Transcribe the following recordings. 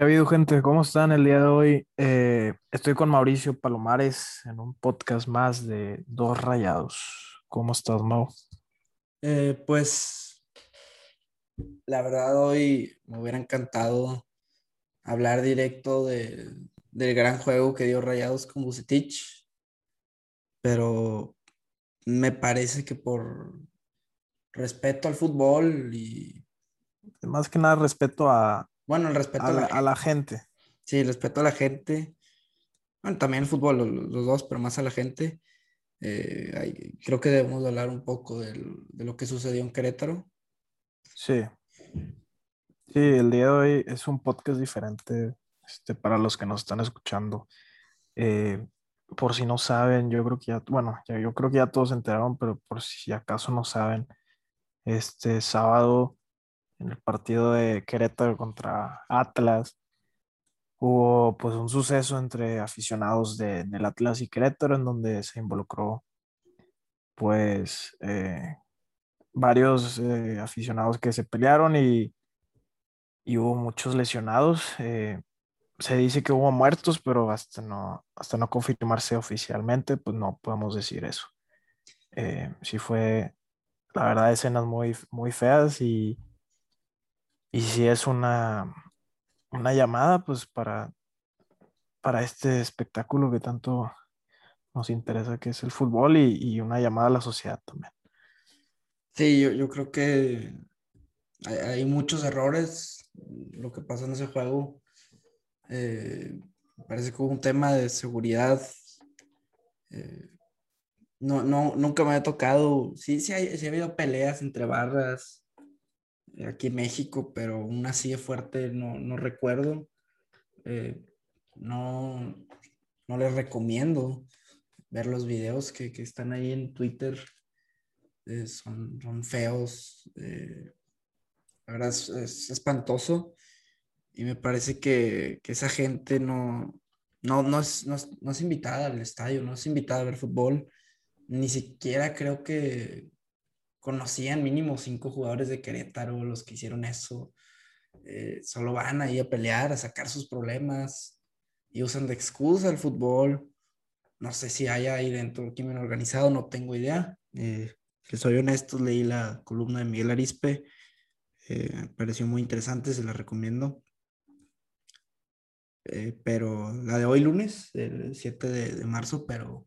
¿Qué ha habido, gente? ¿Cómo están el día de hoy? Eh, estoy con Mauricio Palomares en un podcast más de Dos Rayados. ¿Cómo estás, Mau? Eh, pues la verdad hoy me hubiera encantado hablar directo de, del gran juego que dio Rayados con Bucetich, pero me parece que por respeto al fútbol y... Más que nada respeto a, Bueno, el respeto a, la, a gente. Sí, respeto a la gente. Bueno, también el fútbol, los, los dos, pero más a la gente. Eh, hay- creo que debemos hablar un poco del- de lo que sucedió en Querétaro. Sí. Sí, el día de hoy es un podcast diferente este, para los que nos están escuchando. Eh, por si no saben, yo creo que ya, bueno, ya, yo creo que ya todos se enteraron, pero por si acaso no saben, este sábado en el partido de Querétaro contra Atlas, hubo pues un suceso entre aficionados de- del Atlas y Querétaro en donde se involucró pues eh, varios eh, aficionados que se pelearon y, y hubo muchos lesionados. eh, se dice que hubo muertos, pero hasta no, hasta no confirmarse oficialmente, pues no podemos decir eso. Eh, sí fue, la verdad, escenas muy, muy feas y, y sí es una, una llamada pues para, para este espectáculo que tanto nos interesa, que es el fútbol y, y una llamada a la sociedad también. Sí, yo, yo creo que hay, muchos errores. Lo que pasó en ese juego, eh, parece que un tema de seguridad. eh, no, no, nunca me había tocado. Sí, sí, hay- sí ha habido peleas entre barras aquí en México, pero una así fuerte no, no recuerdo. Eh, no, no les recomiendo ver los videos que, que están ahí en Twitter. eh, son, son feos. eh, la verdad es, es espantoso. Y me parece que, que esa gente no, no, no, es, no, es, no es invitada al estadio, no es invitada a ver fútbol. Ni siquiera creo que conocían mínimo cinco jugadores de Querétaro los que hicieron eso. Eh, solo van ahí a pelear, a sacar sus problemas y usan de excusa el fútbol. No sé si haya ahí dentro crimen organizado, no tengo idea. Eh, soy honesto, leí la columna de Miguel Arispe, eh, pareció muy interesante, se la recomiendo. Eh, pero la de hoy lunes, el 7 de, de marzo, pero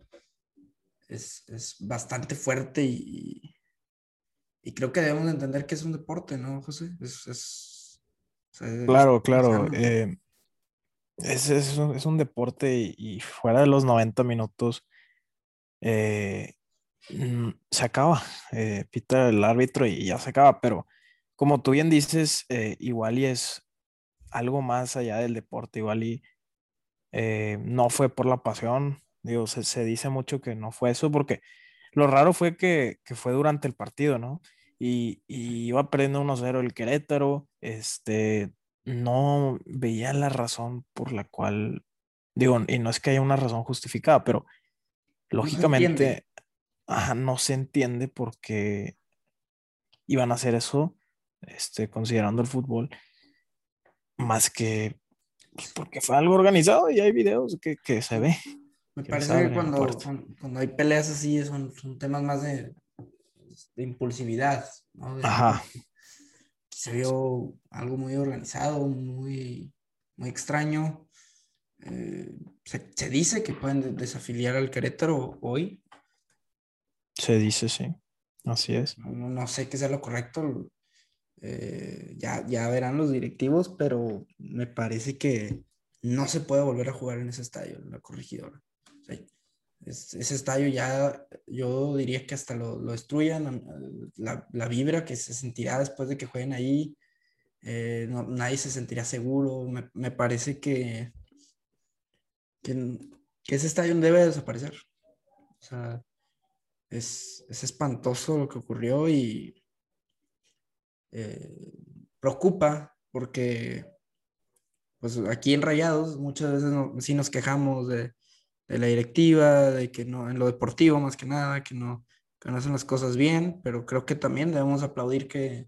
es, es bastante fuerte y, y creo que debemos de entender que es un deporte, ¿no, José? Es, es, Claro, claro. eh, es, es un, es un deporte y, y fuera de los 90 minutos eh, mm, se acaba. eh, pita el árbitro y ya se acaba. Pero como tú bien dices, eh, igual y es algo más allá del deporte, igual y eh, no fue por la pasión. Digo, se, se dice mucho que no fue eso porque lo raro fue que, que fue durante el partido, ¿no? Y, y iba perdiendo 1-0 el Querétaro, este, no veía la razón por la cual, digo, y no es que haya una razón justificada, pero No se entiende. lógicamente, ajá, no se entiende por qué iban a hacer eso, este, considerando el fútbol, más que porque fue algo organizado y hay videos que, que se ve. Me que parece que cuando, cuando, hay peleas así son, son temas más de, de impulsividad, ¿no? De- Ajá. se vio algo muy organizado, muy, muy extraño. Eh, se, se dice que pueden de- desafiliar al Querétaro hoy. Se dice, sí. Así es. No, no sé qué sea lo correcto. eh, ya, ya verán los directivos, pero me parece que no se puede volver a jugar en ese estadio, en la corregidora. Es- ese estadio ya, yo diría que hasta lo, lo destruyan, la, la vibra que se sentirá después de que jueguen ahí, eh, no- nadie se sentirá seguro. Me, me parece que, que, que ese estadio debe desaparecer. O sea, es, es espantoso lo que ocurrió y eh, preocupa porque pues aquí en Rayados muchas veces no- sí nos quejamos de, de la directiva, de que no, en lo deportivo más que nada, que no, que no hacen las cosas bien, pero creo que también debemos aplaudir que,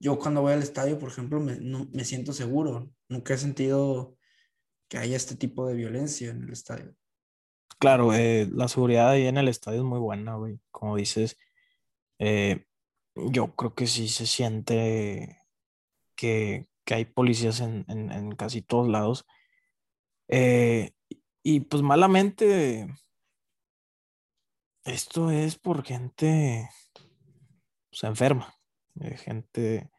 yo cuando voy al estadio, por ejemplo, me, me siento seguro. Nunca he sentido que haya este tipo de violencia en el estadio. Claro, eh, la seguridad ahí en el estadio es muy buena, güey. Como dices, eh, yo creo que sí se siente que, que hay policías en, en, en, casi todos lados. Eh, y pues malamente, esto es por gente pues, enferma, gente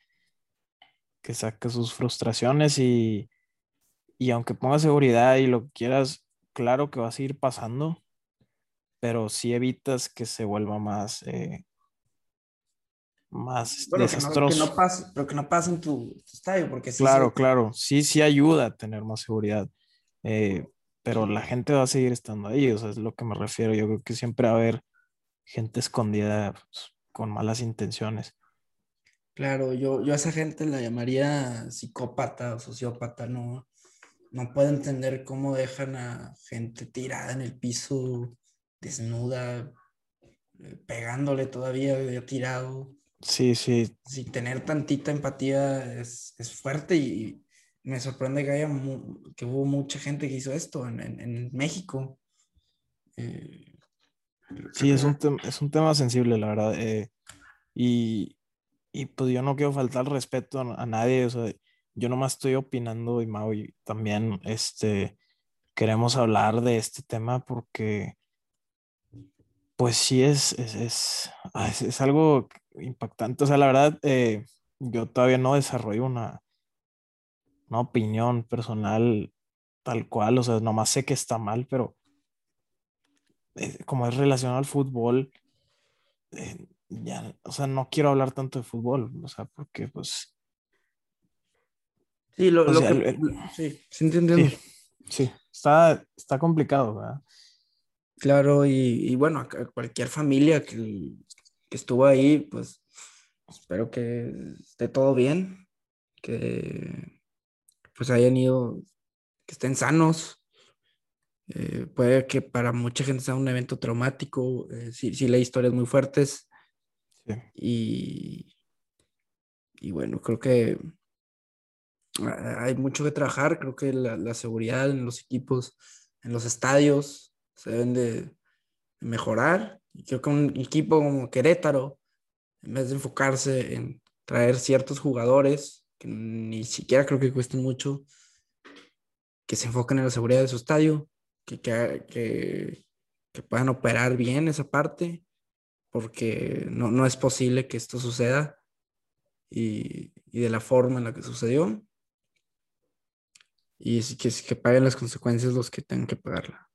que saca sus frustraciones y, y aunque ponga seguridad y lo que quieras, claro que va a seguir pasando, pero si evitas que se vuelva más, eh, más Bueno, que no, desastroso. que no pase, pero que no pase en tu, tu estadio, porque sí Claro, se- claro, sí, sí ayuda a tener más seguridad, eh, pero la gente va a seguir estando ahí, o sea, es lo que me refiero. Yo creo que siempre va a haber gente escondida pues, con malas intenciones. Claro, yo, yo a esa gente la llamaría psicópata o sociópata, no, no puedo entender cómo dejan a gente tirada en el piso, desnuda, eh, pegándole todavía ya tirado, Sí, sí, sin tener tantita empatía es, es fuerte y me sorprende que haya que hubo mucha gente que hizo esto en, en- en México. Eh, sí, es un, es un tema sensible, la verdad. eh, y, y pues yo no quiero faltar respeto a, a nadie, o sea, yo nomás estoy opinando y Mau y también este, queremos hablar de este tema porque pues sí es, es, es, ah, es- es algo impactante. O sea, la verdad, eh, yo todavía no desarrollo una, una opinión personal tal cual, o sea, nomás sé que está mal, pero eh, como es relacionado al fútbol, eh, ya, o sea, no quiero hablar tanto de fútbol, o sea, porque pues Sí, lo, lo sea, que- el- el- sí, sí entiendo. sí, sí, está, está complicado, ¿verdad? Claro, y, y bueno, a cualquier familia que, que estuvo ahí, pues espero que esté todo bien, que pues hayan ido, que estén sanos. Eh, puede que para mucha gente sea un evento traumático, eh, sí, sí leí historias muy fuertes Sí, y, y bueno, creo que ah, hay mucho que trabajar, creo que la, la seguridad en los equipos, en los estadios, se deben de mejorar. Y creo que un equipo como Querétaro, en vez de enfocarse en traer ciertos jugadores, que ni siquiera creo que cuesten mucho, que se enfoquen en la seguridad de su estadio, que, que, que, que puedan operar bien esa parte, porque no, no es posible que esto suceda y, y de la forma en la que sucedió. Y que, que paguen las consecuencias los que tengan que pagarla.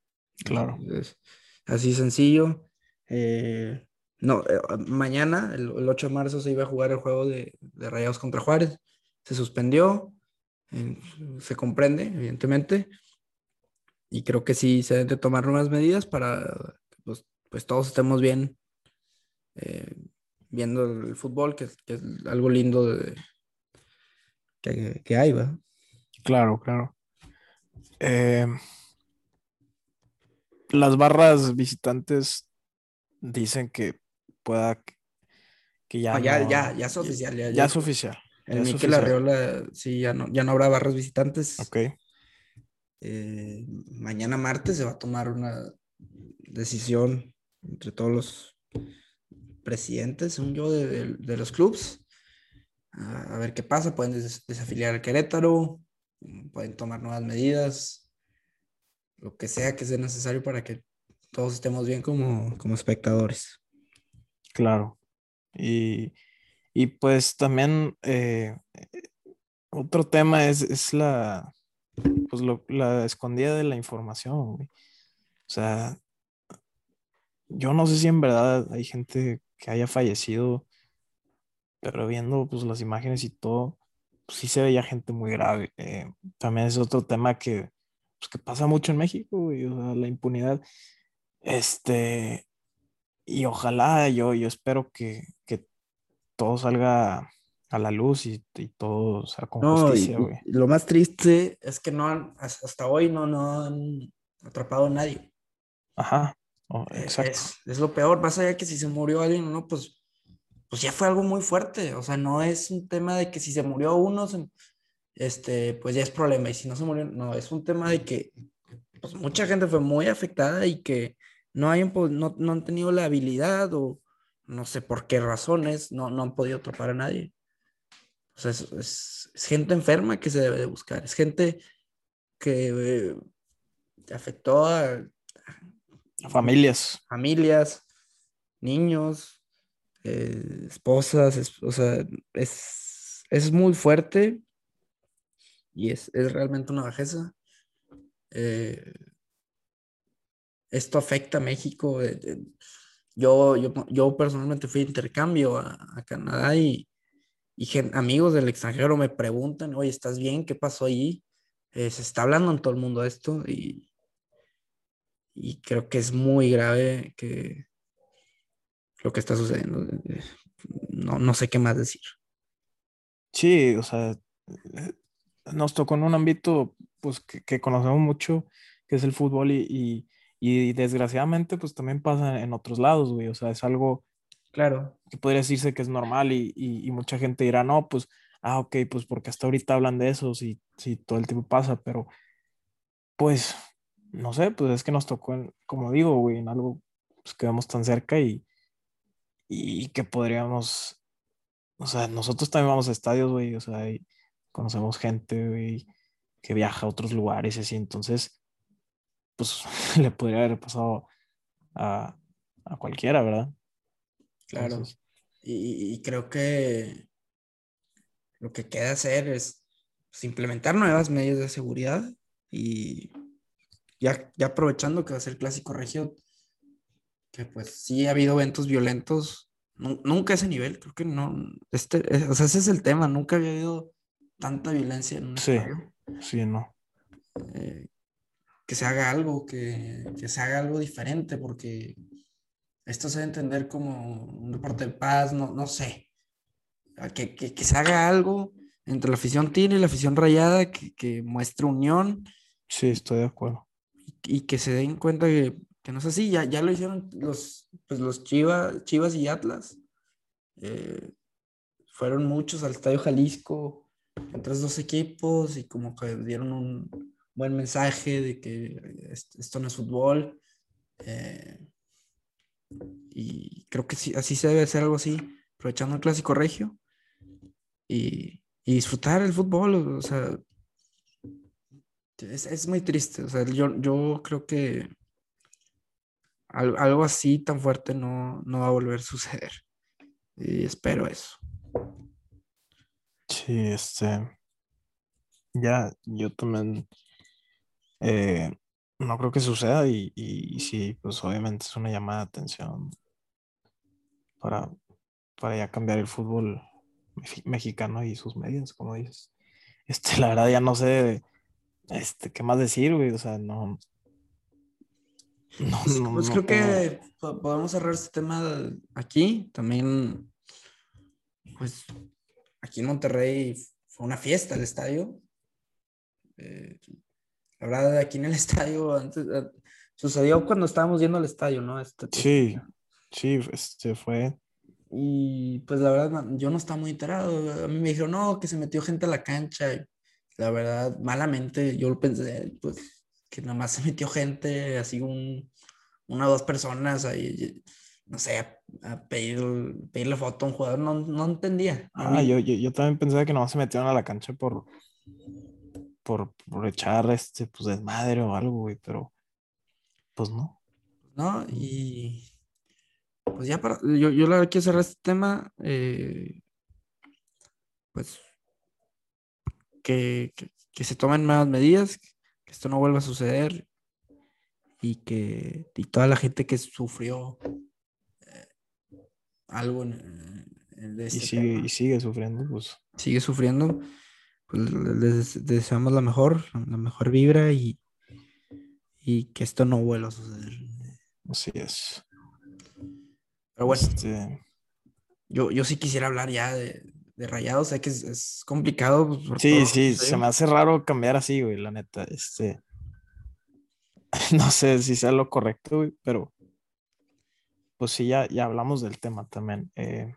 claro. Es así sencillo. Eh, no, eh, mañana, el, el 8 de marzo, se iba a jugar el juego de, de Rayados contra Juárez. Se suspendió. eh, se comprende, evidentemente. Y creo que sí se deben de tomar nuevas medidas para que pues, pues todos estemos bien eh, viendo el fútbol, que, es- que es algo lindo de, que, que hay, ¿va? Claro, claro. Eh, las barras visitantes dicen que pueda que- que ya Ah, ya, no- ya, ya es oficial. Ya, ya ya es oficial. En ya es Mikel oficial. Arriola, sí, ya no, ya no habrá barras visitantes. Ok, Eh, mañana martes se va a tomar una decisión entre todos los presidentes, según yo, de, de- de los clubes. A, a ver qué pasa. Pueden des- desafiliar al Querétaro, pueden tomar nuevas medidas, lo que sea que sea necesario para que todos estemos bien como, como espectadores. claro. Y, y pues también eh, otro tema es, es la, pues lo- la escondida de la información. O sea, yo no sé si en verdad hay gente que haya fallecido, pero viendo pues las imágenes y todo, pues sí se veía gente muy grave. Eh, también es otro tema que, pues, que pasa mucho en México, güey, o sea, la impunidad. Este, y ojalá yo, yo espero que, que todo salga a la luz y, y todo sea con No, justicia, güey. lo más triste es que no han, hasta hoy no, no han atrapado a nadie. Ajá, oh, Eh, exacto. Es, es lo peor, más allá que si se murió alguien o no, pues pues ya fue algo muy fuerte. O sea, no es un tema de que si se murió uno, este, pues ya es problema. Y si no se murió, no, es un tema de que pues, mucha gente fue muy afectada y que no, hay, no, no han tenido la habilidad o no sé por qué razones, no, no han podido atrapar a nadie. O sea, es, gente enferma que se debe de buscar, es gente que eh, afectó a, familias. Familias, niños, eh, esposas, o sea, es, es, muy fuerte y es, es realmente una bajeza. Eh, esto afecta a México. Yo, yo, yo personalmente fui de intercambio a, a Canadá y, y amigos del extranjero me preguntan, oye, ¿estás bien? ¿Qué pasó allí? Eh, se está hablando en todo el mundo esto y, y creo que es muy grave que lo que está sucediendo. Eh, no, no sé qué más decir. Sí, o sea, eh, nos tocó en un ámbito pues que, conocemos mucho, que es el fútbol y desgraciadamente, pues también pasa en otros lados, güey. O sea, es algo, claro, que podría decirse que es normal y, y, mucha gente dirá, no, pues, ah, ok, pues porque hasta ahorita hablan de eso, si, si todo el tiempo pasa, pero pues, no sé, pues es que nos tocó, en, como digo, güey, en algo pues, que vemos tan cerca y, y que podríamos, o sea, nosotros también vamos a estadios, güey, o sea, conocemos gente, güey, que viaja a otros lugares y así, entonces pues le podría haber pasado a, cualquiera, ¿verdad? Claro. y, creo que lo que queda hacer es pues, implementar nuevas medidas de seguridad y ya, ya aprovechando que va a ser clásico regio, que pues sí ha habido eventos violentos, nunca ese nivel, creo que no, este, o sea, ese es el tema, nunca había habido tanta violencia en un Sí, sí, no. Eh, que se haga algo, que, que, se haga algo diferente, porque esto se debe entender como un deporte de paz, no, no sé. Que, que, que, se haga algo entre la afición Tigre y la afición Rayada, que, que muestre unión. Sí, estoy de acuerdo. Y, que se den cuenta que, que, no es así, ya, ya lo hicieron los, pues los Chivas, Chivas y Atlas. Eh, fueron muchos al Estadio Jalisco, entre los dos equipos, y como que dieron un, buen mensaje de que esto no es fútbol. Eh, y creo que sí, así se debe hacer algo así, aprovechando el clásico regio y, disfrutar el fútbol. O sea, es, muy triste. O sea, yo, yo creo que algo así tan fuerte no, no va a volver a suceder. Y espero eso. Sí, este. Ya, yo también eh, no creo que suceda y, y, sí, pues obviamente es una llamada de atención para, para ya cambiar el fútbol mexicano y sus medios, como dices. Este, la verdad ya no sé este, qué más decir, güey, o sea, no. No, pues, pues creo que podemos cerrar este tema aquí. También, pues, aquí en Monterrey fue una fiesta el estadio. Eh, la verdad, aquí en el estadio, antes, eh, sucedió cuando estábamos yendo al estadio, ¿no? Este, sí, sí, este fue. Y pues la verdad, yo no estaba muy enterado. A mí me dijeron, no, que se metió gente a la cancha. Y la verdad, malamente, yo lo pensé, pues, que nada más se metió gente, así un, una o dos personas ahí, no sé, a, pedir, pedirle foto a un jugador, no, no entendía. Ah, yo, yo, yo, también pensaba que nomás se metieron a la cancha por, por, echar este, pues, desmadre o algo, güey, pero pues no. No, y pues ya para, yo, yo la verdad quiero cerrar este tema, eh, pues que, que, se tomen nuevas medidas, que esto no vuelva a suceder y que y toda la gente que sufrió eh, algo en, este y, sigue, y sigue sufriendo, pues. Sigue sufriendo pues les deseamos la mejor, la mejor vibra y, y que esto no vuelva a suceder. Así es. Pero bueno, este... yo, yo sí quisiera hablar ya de, de rayados, sé que es, complicado. Pues, sí, sí, se me hace raro cambiar así, güey, la neta. Este, no sé si sea lo correcto, güey, pero pues sí, ya, ya hablamos del tema también. Eh,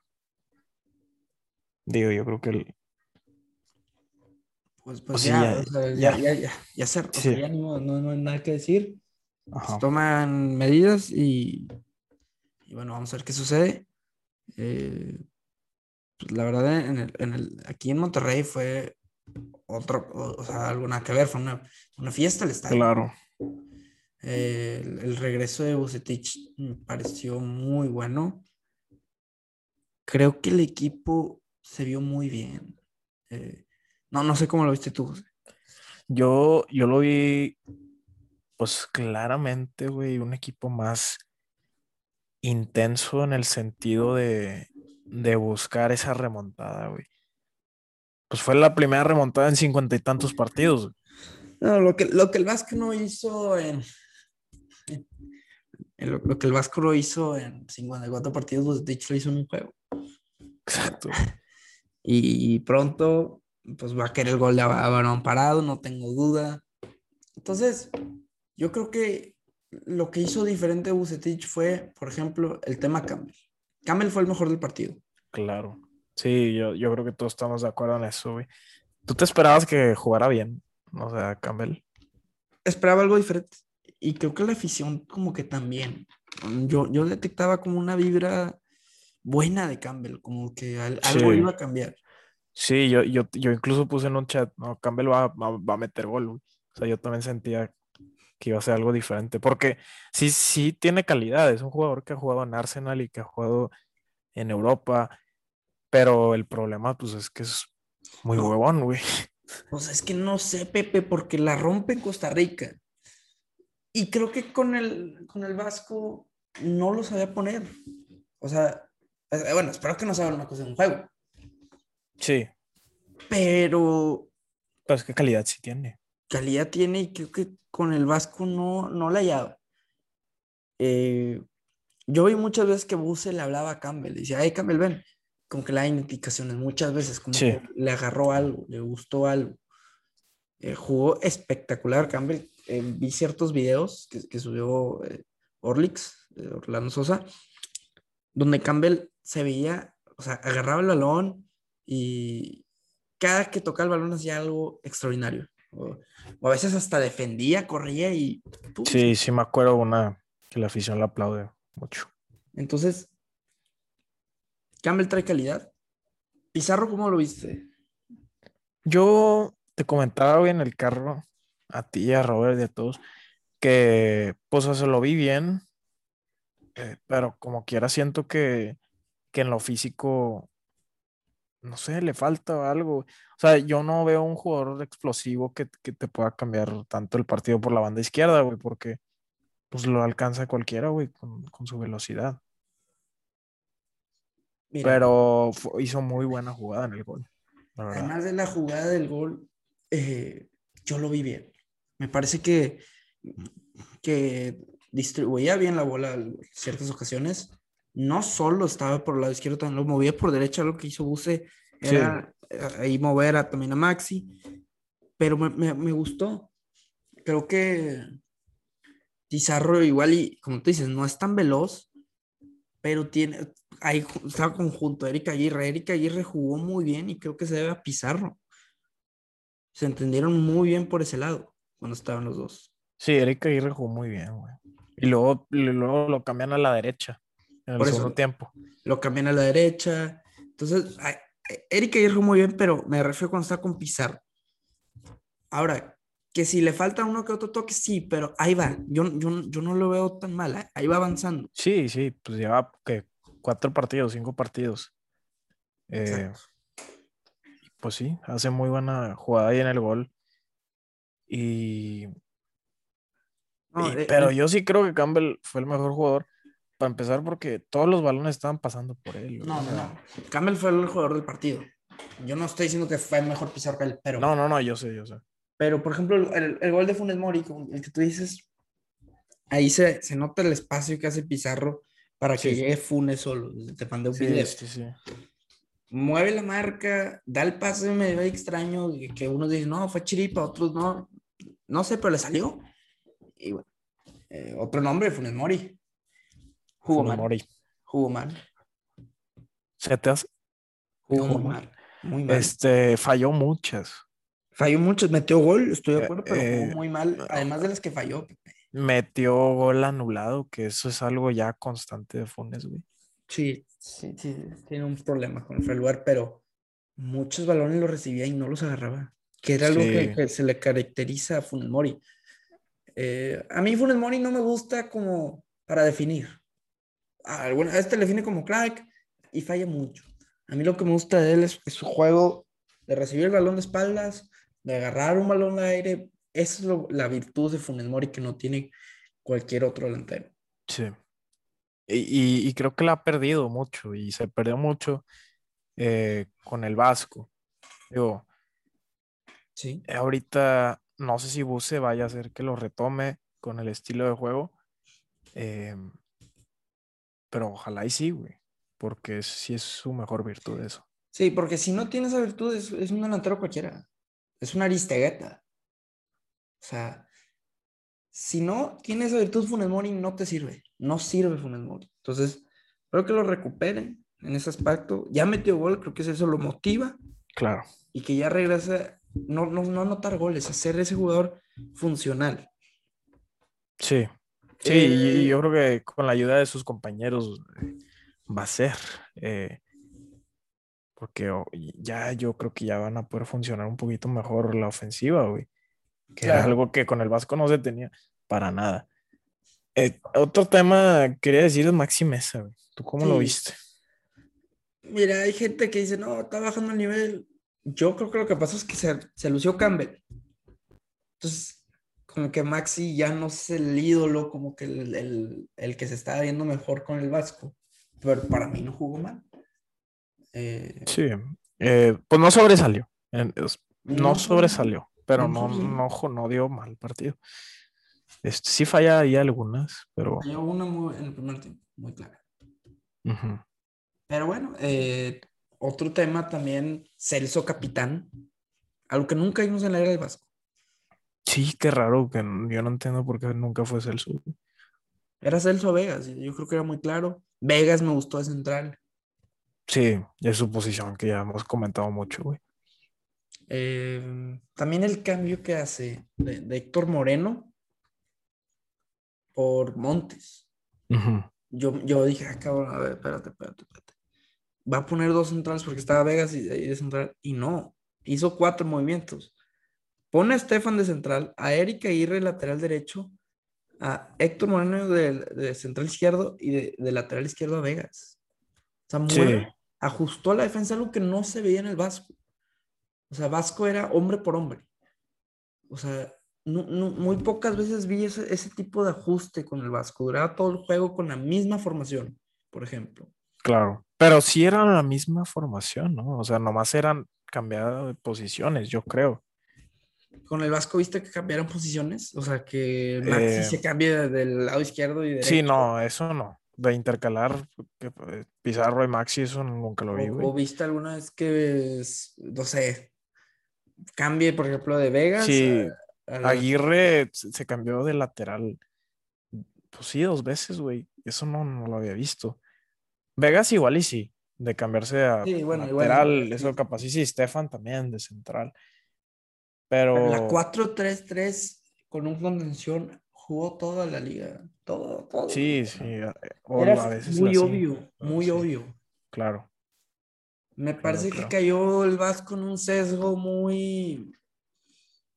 Digo, yo creo que el, Pues, pues Pues ya, ya- ya. ya, ya, ya, ya se- Sí. ya modo, no, no hay nada que decir. ajá, Se toman medidas y, y bueno, vamos a ver qué sucede. Eh, pues, la verdad, en el, en el- aquí en Monterrey fue otro, o, o sea, algo nada que ver, fue una, una fiesta el estadio. claro. Eh, el, el regreso de Bucetich me pareció muy bueno. Creo que el equipo se vio muy bien. Eh, no, no sé cómo lo viste tú, José. Yo, yo lo vi, pues claramente, güey, un equipo más intenso en el sentido de, de buscar esa remontada, güey. Pues fue la primera remontada en cincuenta y tantos partidos. güey. No, lo que, lo que el Vasco no hizo en, en lo, lo que el Vasco no hizo en 54 partidos, Bucetich lo hizo en un juego. Exacto. Y pronto, pues va a querer el gol de a balón parado, no tengo duda. Entonces, yo creo que lo que hizo diferente Bucetich fue, por ejemplo, el tema Campbell. Campbell fue el mejor del partido. Claro. Sí, yo, yo creo que todos estamos de acuerdo en eso, güey. ¿Tú te esperabas que jugara bien? O sea, Campbell. Esperaba algo diferente. Y creo que la afición como que también. Yo, yo detectaba como una vibra buena de Campbell, como que al- algo iba a cambiar. Sí, yo, yo, yo incluso puse en un chat, no, Campbell va, va, va a meter gol, güey. O sea, yo también sentía que iba a ser algo diferente, porque sí, sí tiene calidad, es un jugador que ha jugado en Arsenal y que ha jugado en Europa, pero el problema, pues, es que es muy No. huevón, güey. O sea, es que no sé, Pepe, porque la rompe en Costa Rica. Y creo que con el, con el Vasco no lo sabía poner. O sea, eh, bueno, espero que no se haga una cosa en un juego. Sí, Pero pero es que calidad sí tiene. calidad tiene y creo que con el Vasco no, no la hallaba. Eh, yo vi muchas veces que Buse le hablaba a Campbell, le decía, ay Campbell, ven, como que le da indicaciones muchas veces, como Sí. que le agarró algo, le gustó algo. Eh, jugó espectacular Campbell. Eh, vi ciertos videos que, que subió eh, Orlix, eh, Orlando Sosa, donde Campbell se veía, o sea, agarraba el balón y cada que tocaba el balón hacía algo extraordinario. O, o a veces hasta defendía, corría y... ¡pum! Sí, sí me acuerdo una que la afición le aplaude mucho. Entonces, Campbell trae calidad. Pizarro, ¿cómo lo viste? Yo te comentaba, güey, en el carro, a ti, a Robert y a todos, que pues o sea, lo vi bien, eh, pero como quiera siento que, que en lo físico, no sé, le falta algo. O sea, yo no veo un jugador explosivo que, que te pueda cambiar tanto el partido por la banda izquierda, güey, porque pues lo alcanza cualquiera, güey, con, con su velocidad. Mira, Pero hizo muy buena jugada en el gol, además de la jugada del gol, eh, yo lo vi bien. Me parece que, que distribuía bien la bola en ciertas ocasiones. No solo estaba por el lado izquierdo, también lo movía por derecha. Lo que hizo Buse era eh, ahí mover a, también a Maxi. Pero me, me- me gustó. Creo que Pizarro igual y, como tú dices, no es tan veloz, pero tiene, ahí estaba conjunto Erika Aguirre. Erika Aguirre jugó muy bien y creo que se debe a Pizarro. Se entendieron muy bien por ese lado cuando estaban los dos. Sí, Eric Aguirre jugó muy bien, güey. Y luego, y luego lo cambian a la derecha en el Por eso. segundo tiempo. Lo cambian a la derecha. Entonces, ay, Erika jugó muy bien, pero me refiero cuando está con Pizarro. Ahora, que si le falta uno que otro toque, sí, pero ahí va. Yo, yo, yo no lo veo tan mal. ¿eh? Ahí va avanzando. Sí, sí, pues lleva que cuatro partidos, cinco partidos. Eh, pues sí, hace muy buena jugada ahí en el gol. Y, No, y- eh, pero yo sí creo que Campbell fue el mejor jugador. Para empezar, porque todos los balones estaban pasando por él. No, no, no. Campbell fue el jugador del partido. Yo no estoy diciendo que fue el mejor Pizarro que él, pero, No, no, no, yo sé, yo sé. pero por ejemplo, el, el gol de Funes Mori, el que tú dices, ahí se, se nota el espacio que hace Pizarro para que Sí. llegue Funes solo. Te mandé un Sí, video. sí, sí. Mueve la marca, da el pase medio extraño, que- que unos dicen, no, fue chiripa, otros no. No sé, pero le salió. Y bueno, eh, otro nombre, Funes Mori. Jugó mal. Mori. Jugó mal. Se te hace- Jugó Jugó muy mal. mal. Muy mal. Este, falló muchas. Falló muchos, metió gol, estoy de Eh, acuerdo, pero jugó eh, muy mal. Además de las que falló. Metió gol anulado, que eso es algo ya constante de Funes, güey. Sí, sí, sí, tiene un problema con el lugar, pero muchos balones los recibía y no los agarraba, que era algo que se le caracteriza a Funes Mori. Eh, a mí Funes Mori no me gusta como para definir. A, bueno, a este le define como crack y falla mucho. A mí lo que me gusta de él es, es su juego de recibir el balón de espaldas, de agarrar un balón de aire. Esa es lo- la virtud de Funes Mori que no tiene cualquier otro delantero. Sí. Y, y- y creo que la ha perdido mucho y se perdió mucho eh, con el Vasco. Digo, Sí. ahorita no sé si Buse vaya a hacer que lo retome con el estilo de juego, eh, pero ojalá y sí, güey, porque sí es su mejor virtud eso. Sí, porque si no tiene esa virtud, es, es un delantero cualquiera. Es una aristegueta. O sea, si no tiene esa virtud, Funes Mori no te sirve. No sirve Funes Mori. Entonces, espero que lo recuperen en ese aspecto. Ya metió gol, creo que eso lo motiva Claro. y que ya regrese, no, no, no anotar goles, a ser ese jugador funcional. Sí. Sí, y- y Eh, yo creo que con la ayuda de sus compañeros eh, va a ser. eh, porque oh, ya yo creo que ya van a poder funcionar un poquito mejor la ofensiva, güey. Que era Claro. algo que con el Vasco no se tenía para nada. Eh, otro tema quería decir es Maxi Mesa, güey. ¿Tú cómo lo Sí. viste? Mira, hay gente que dice, no, está bajando el nivel. Yo creo que lo que pasó es que se, se lució Campbell. Entonces, como que Maxi ya no es el ídolo, como que el, el- el que se está viendo mejor con el Vasco. Pero para mí no jugó mal. Eh, Sí. eh, pues no sobresalió. no sobresalió, pero no no, dio mal partido. Este, sí falla ahí algunas, pero falló una muy- en el primer tiempo, muy clara. Pero bueno, eh, otro tema también, Celso Capitán. Algo que nunca vimos en la era del Vasco. Sí, qué raro que yo no entiendo por qué nunca fue Celso. Era Celso Vegas, yo creo que era muy claro. Vegas me gustó de central. Sí, es su posición que ya hemos comentado mucho, güey. Eh, también el cambio que hace de, de Héctor Moreno por Montes. Yo, yo dije, ah, cabrón, a ver, espérate, espérate, espérate. Va a poner dos centrales porque estaba Vegas y, y de central. Y no, hizo cuatro movimientos. Pone a Estefan de central, a Erika Aguirre lateral derecho, a Héctor Moreno de, de central izquierdo y de, de lateral izquierdo a Vegas. O sea, Sí. ajustó la defensa, algo que no se veía en el Vasco. O sea, Vasco era hombre por hombre. O sea, no- no- muy pocas veces vi ese, ese tipo de ajuste con el Vasco. Duraba todo el juego con la misma formación, por ejemplo. Claro. Pero sí era la misma formación, ¿no? O sea, nomás eran cambiadas de posiciones, yo creo. Con el Vasco viste que cambiaron posiciones. O sea, que Maxi Eh, se cambia del lado izquierdo y derecho. Sí, no, eso no. De intercalar que, eh, Pizarro y Maxi, eso nunca lo vi, O, güey. o viste alguna vez que, no sé, cambie, por ejemplo, de Vegas. Sí, a- a la- Aguirre se se cambió de lateral. Pues sí, dos veces, güey. Eso no, no lo había visto. Vegas igual y sí, de cambiarse a Sí, bueno, igual, lateral, sí. eso capaz y sí, Stefan también de central. Pero La 4-3-3 con un contención jugó toda la liga. Todo, todo. sí, sí, eh, Era a veces muy obvio, muy sí. obvio. claro. Me parece claro. que cayó el Vasco en un sesgo muy.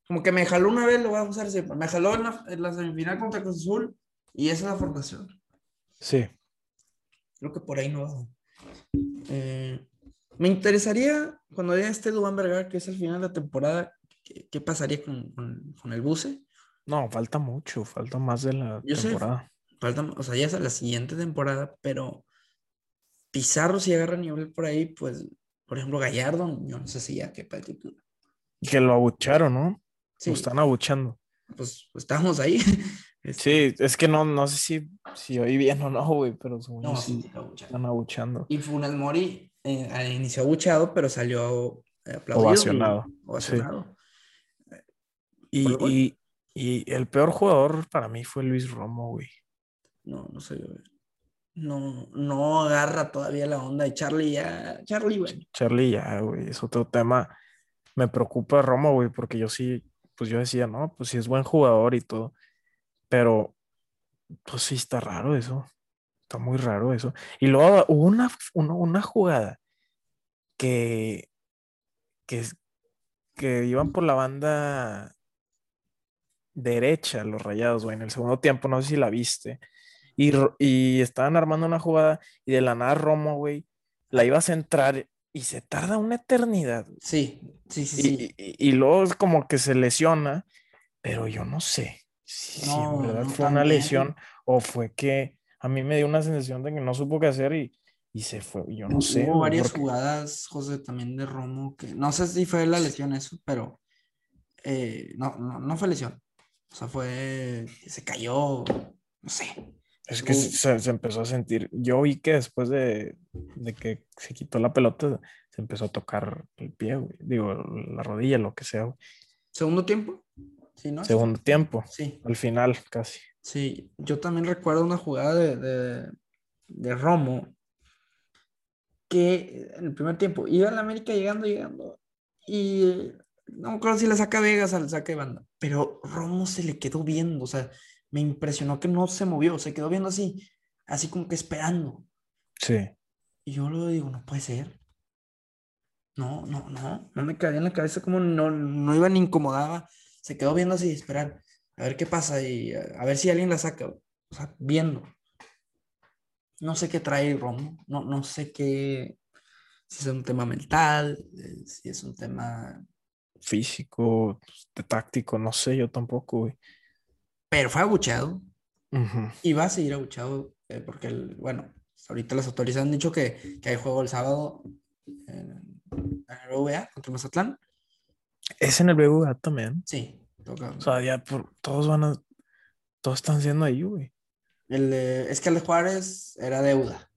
Como que me jaló una vez, lo voy a usar siempre. Me jaló en la, en la semifinal contra Cruz Azul y esa es la formación. Sí, Creo que por ahí no va. Eh, me interesaría, cuando ya esté Dubán Vergara, que es el final de la temporada, ¿qué, qué pasaría con, con- con el buce? no, falta mucho, falta más de la Yo sé. temporada. Falta, o sea, ya es la siguiente temporada, pero Pizarro si agarra nivel por ahí, pues, por ejemplo, Gallardo, yo no sé si ya quepa el título. Que lo abucharon, ¿no? Sí, Lo están abuchando. pues estábamos ahí. Este, Sí, es que no, no sé si, si oí bien o no, güey, pero según No, sí sí, están abuchando. Y Funes Mori eh, al inicio abuchado, pero salió eh, aplaudido. y- Ovacionado, ovacionado. Y, y, y el peor jugador para mí fue Luis Romo, güey. No, no sé. güey. no, no agarra todavía la onda y Charlie ya, Charlie, güey. Charlie ya, güey, es otro tema. Me preocupa Romo, güey, porque yo sí, pues yo decía, no, pues sí es buen jugador y todo, pero pues sí está raro eso, está muy raro eso. Y luego hubo una, una, una jugada que, que, que iban por la banda derecha los rayados, güey, en el segundo tiempo, no sé si la viste. Y, y estaban armando una jugada y de la nada Romo, güey, la iba a centrar y se tarda una eternidad. Sí, sí, sí. sí. Y, y, luego es como que se lesiona, pero yo no sé si, No, en verdad no, fue una también. lesión o fue que a mí me dio una sensación de que no supo qué hacer y, y se fue. Yo no sé. Hubo varias porque- jugadas, José, también de Romo, que no sé si fue la lesión eso, pero eh, no, no, no fue lesión. O sea, fue, se cayó, no sé. Es que se, se empezó a sentir. Yo vi que después de, de que se quitó la pelota, se empezó a tocar el pie, güey. Digo, la rodilla, lo que sea. güey. ¿Segundo tiempo? Sí, ¿no? Segundo tiempo, Sí, al final casi. sí. Yo también recuerdo una jugada de, de, de Romo que en el primer tiempo iba a la América llegando, llegando y no me acuerdo si le saca Vegas al saque de banda, pero Romo se le quedó viendo, o sea, me impresionó que no se movió, se quedó viendo así, así como que esperando. Sí. Y yo luego digo, no puede ser. No, no, no, no me caía en la cabeza como no, no iba ni incomodaba. Se quedó viendo así, esperar, a ver qué pasa y a, a ver si alguien la saca. O sea, viendo. No sé qué trae Romo, no, no sé qué, si es un tema mental, eh, si es un tema... Físico, de táctico, no sé, yo tampoco, güey. Pero fue abucheado Ujú. y va a seguir abucheado eh, porque, el, bueno, Ahorita las autoridades han dicho que, que hay juego el sábado en, en el BVA contra Mazatlán. Es en el BBVA también. Sí, toca. O sea, ya por- todos van a. Todos están siendo ahí, güey. El de- es que el de Juárez era deuda.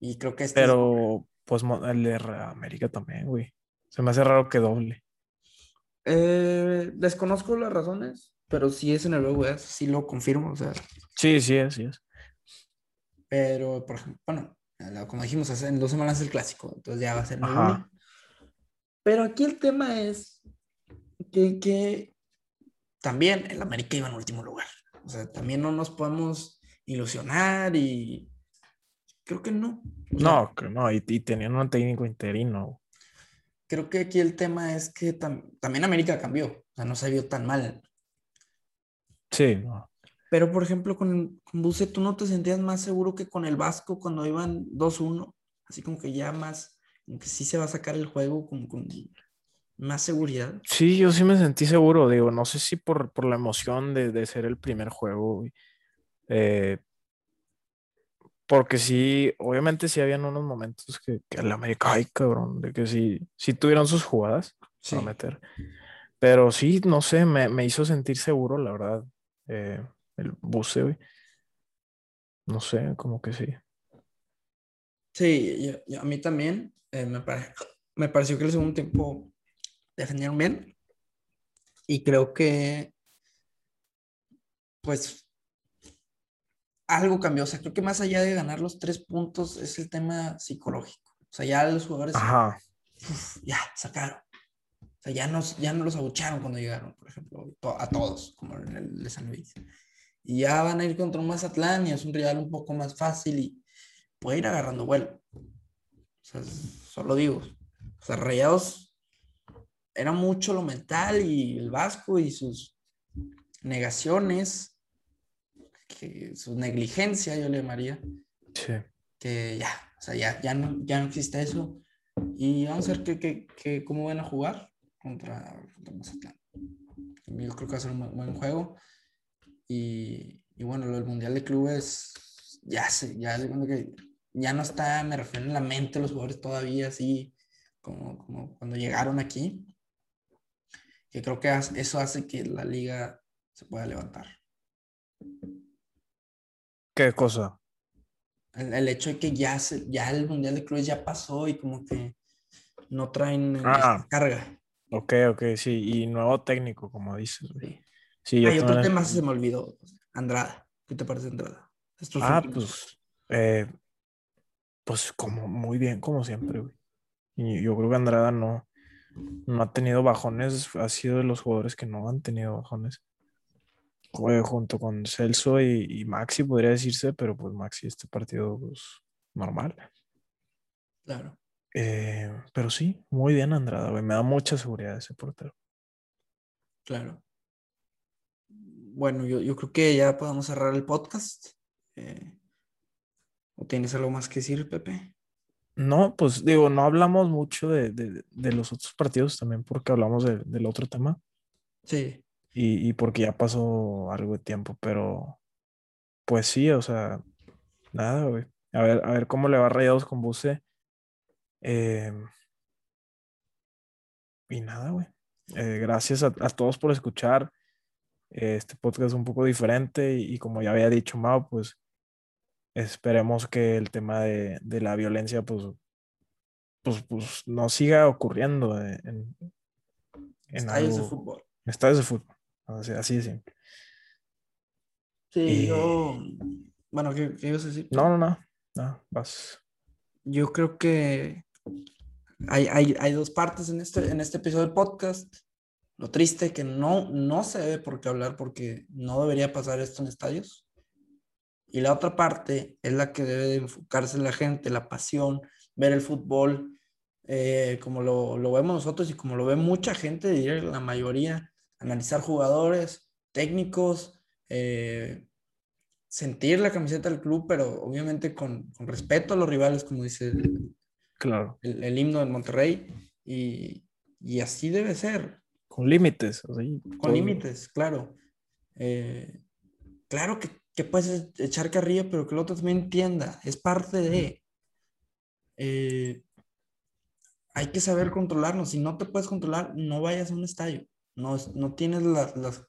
Y creo que este. Pero, pues el de América también, güey. Se me hace raro que doble. Eh, desconozco las razones, pero sí es en el BVA, sí lo confirmo. O sea, Sí, sí es, sí es. pero, por ejemplo, bueno, como dijimos, hace- en dos semanas es el clásico, entonces ya va a ser Ajá. Pero aquí el tema es que, que también el América iba en último lugar. O sea, también no nos podemos ilusionar y creo que no. O sea, No, que no, y, y tenían un técnico interino. Creo que aquí el tema es que tam- también América cambió, o sea, no se vio tan mal. Sí. Pero, por ejemplo, con, con Buse, ¿tú no te sentías más seguro que con el Vasco cuando iban 2-1? Así como que ya más, como que sí se va a sacar el juego con, con más seguridad. Sí, yo sí me sentí seguro, digo, no sé si por, por la emoción de, de ser el primer juego. Eh, porque sí, obviamente sí habían unos momentos que, que el América, ay, cabrón, de que sí, sí tuvieron sus jugadas para meter. Pero sí, no sé, me, me hizo sentir seguro, la verdad, eh, el buce, güey. No sé, como que sí. Sí, yo- yo- a mí también eh, me, pare- me pareció que el segundo tiempo defendieron bien y creo que pues algo cambió, o sea, creo que más allá de ganar los tres puntos es el tema psicológico, o sea, ya los jugadores Ajá, uf, ya sacaron, o sea, ya, nos, ya no los abucharon cuando llegaron, por ejemplo, a todos, como en el de San Luis. Y ya van a ir contra un Mazatlán y es un rival un poco más fácil y puede ir agarrando vuelo. O sea, solo digo. O sea, Rayados era mucho lo mental y el Vasco y sus negaciones, que, su negligencia, yo le llamaría, sí. que ya, o sea, ya, ya, no, ya no existe eso. Y vamos a ver que, que, que cómo van a jugar contra, contra Mazatlán. Yo creo que va a ser un buen- juego. Y, y bueno, lo del Mundial de Clubes, ya sé, ya que ya no está, me refiero en la mente los jugadores todavía así como, como cuando llegaron aquí. Que creo que eso hace que la liga se pueda levantar. ¿Qué cosa? El, el hecho de que ya, se, ya el Mundial de Clubes ya pasó y como que no traen Ah. carga. Ok, ok, sí. Y nuevo técnico, como dices. Sí. Hay otro también- tema se me olvidó. Andrada. ¿Qué te parece Andrada? Estos Ah, últimos- pues Eh, pues como muy bien, como siempre, güey. Y yo creo que Andrada no, no ha tenido bajones, ha sido de los jugadores que no han tenido bajones. Juega junto con Celso y, y Maxi, podría decirse, pero pues Maxi este partido pues, normal. Claro. Eh, pero sí, muy bien Andrada, güey. Me da mucha seguridad ese portero. Claro. Bueno, yo, yo creo que ya podemos cerrar el podcast. Eh, ¿O tienes algo más que decir, Pepe? No, pues digo, no hablamos mucho de, de- de los otros partidos también porque hablamos de- del otro tema Sí, y, y porque ya pasó algo de tiempo, pero pues sí, o sea, nada, güey. A ver, a ver cómo le va Rayados con Buse. Eh, y nada, güey. Eh, gracias a, a todos por escuchar. Eh, este podcast es un poco diferente y, y como ya había dicho Mao, pues esperemos que el tema de, de la violencia, pues, pues, pues no siga ocurriendo eh, en, en estadios de fútbol. estadios de fútbol. Así, así de simple. Sí, Y- yo. Bueno, ¿qué, qué ibas a decir? No, no, no. No, vas. Yo creo que hay, hay, hay dos partes en este, en este episodio del podcast. Lo triste que no, no se debe por qué hablar porque no debería pasar esto en estadios. Y la otra parte es la que debe de enfocarse la gente, la pasión, ver el fútbol, eh, como lo, lo vemos nosotros y como lo ve mucha gente, diría la mayoría, analizar jugadores, técnicos, eh, sentir la camiseta del club, pero obviamente con, con respeto a los rivales, como dice el, Claro. el- el himno del Monterrey, y, y así debe ser, Con límites. o sea, y con todo- límites, claro. Eh, claro que, que puedes echar carrilla, pero que el otro también entienda, es parte de... eh, hay que saber controlarnos, si no te puedes controlar, no vayas a un estadio, no, no tienes las... las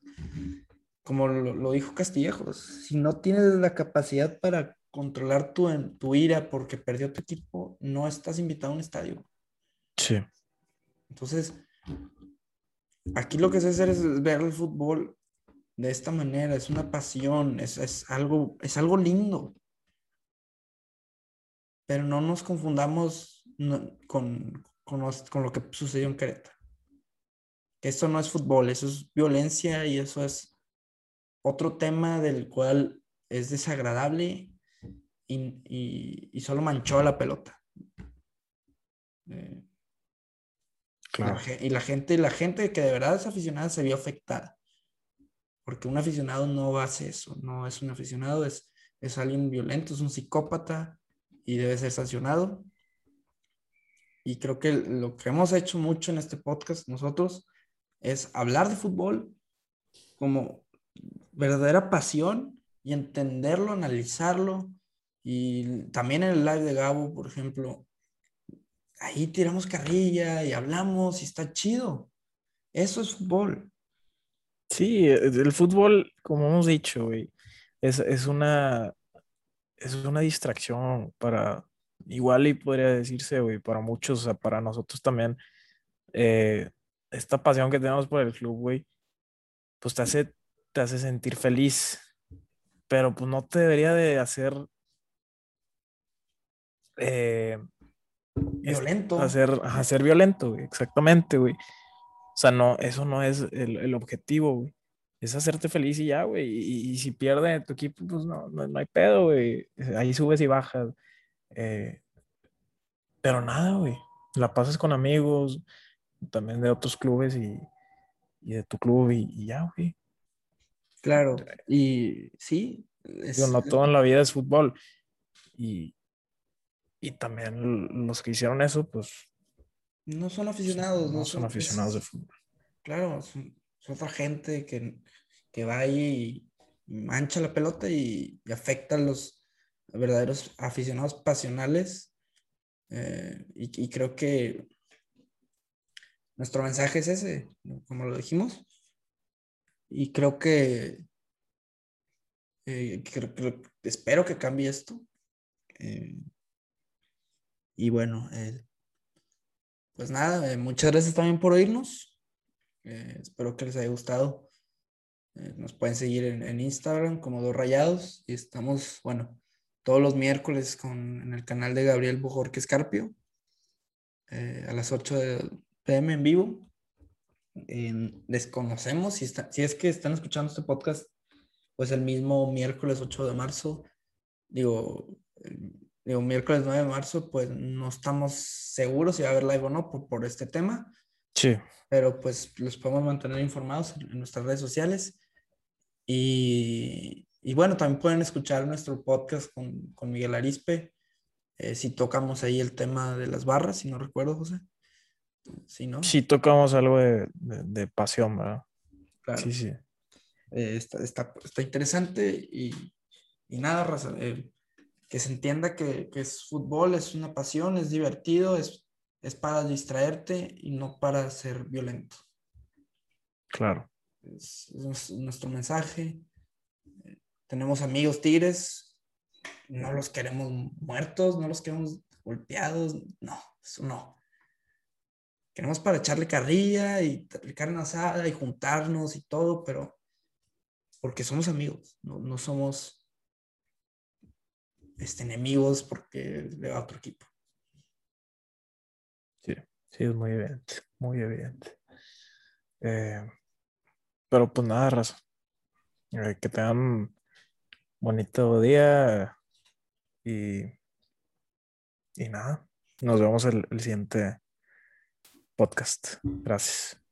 como lo, lo dijo Castillejos, si no tienes la capacidad para controlar tu, en- tu ira porque perdió tu equipo, no estás invitado a un estadio. Sí. Entonces, aquí lo que se hace es ver el fútbol de esta manera, es una pasión, es, es algo, es algo lindo. Pero no nos confundamos con, con, con lo que sucedió en Querétaro. Eso no es fútbol, eso es violencia y eso es otro tema del cual es desagradable y, y- y solo manchó la pelota. Eh, la Claro. ge- Y la gente, la gente que de verdad es aficionada se vio afectada. Porque un aficionado no hace eso, no es un aficionado, es, es alguien violento, es un psicópata y debe ser sancionado. Y creo que lo que hemos hecho mucho en este podcast nosotros es hablar de fútbol como verdadera pasión y entenderlo, analizarlo. Y también en el live de Gabo, por ejemplo, ahí tiramos carrilla y hablamos y está chido. Eso es fútbol. Sí, el fútbol, como hemos dicho, güey, es, es una, es una distracción para, igual y podría decirse, güey, para muchos, o sea, para nosotros también, eh, esta pasión que tenemos por el club, güey, pues te hace, te hace sentir feliz, pero pues no te debería de hacer, eh, Violento. hacer, ser violento, güey, exactamente, güey. O sea, no, eso no es el, el objetivo, güey. Es hacerte feliz y ya, güey. Y, y si pierde tu equipo, pues no, no, no hay pedo, güey. Ahí subes y bajas. Eh, pero nada, güey. La pasas con amigos, también de otros clubes y, y de tu club y, y ya, güey. Claro. Y sí, es- Digo, no todo en la vida es fútbol. Y, y también los que hicieron eso, pues no son aficionados. no son aficionados de fútbol. Claro, son- es otra gente que, que va ahí y mancha la pelota y, y afecta a los verdaderos aficionados pasionales. Eh, y, y creo que nuestro mensaje es ese, como lo dijimos. Y creo que, eh, espero que cambie esto. Eh, y bueno, eh, pues nada, muchas gracias también por oírnos. Espero que les haya gustado. Nos pueden seguir en, Instagram como Dos Rayados y estamos, bueno, todos los miércoles con, en el canal de Gabriel Bujorque Escarpio a las 8 de pm en vivo. desconocemos si, está, si es que están escuchando este podcast, pues el mismo miércoles 8 de marzo, digo, digo, miércoles 9 de marzo, pues no estamos seguros si va a haber live o no por, por este tema. Sí. Pero pues los podemos mantener informados en, nuestras redes sociales. Y, y, bueno, también pueden escuchar nuestro podcast con, con Miguel Arispe. Eh, si tocamos ahí el tema de las barras, si no recuerdo, José. Sí, ¿no? Sí, tocamos algo de, de, pasión, ¿verdad? Claro. Sí, sí. Eh, está, está, está, interesante y, y nada, raza, eh, que se entienda que, que, es fútbol, es una pasión, es divertido, es, es para distraerte y no para ser violento. Claro. Es, es nuestro mensaje. Tenemos amigos tigres, no los queremos muertos, no los queremos golpeados, no, eso no. Queremos para echarle carrilla y carne asada y juntarnos y todo, pero porque somos amigos, no, no somos este, enemigos porque le va a otro equipo. Sí, sí, es muy evidente, muy evidente. Eh, pero pues nada, Raza. Eh, que tengan bonito día y, y nada. Nos vemos el, el siguiente podcast. Gracias.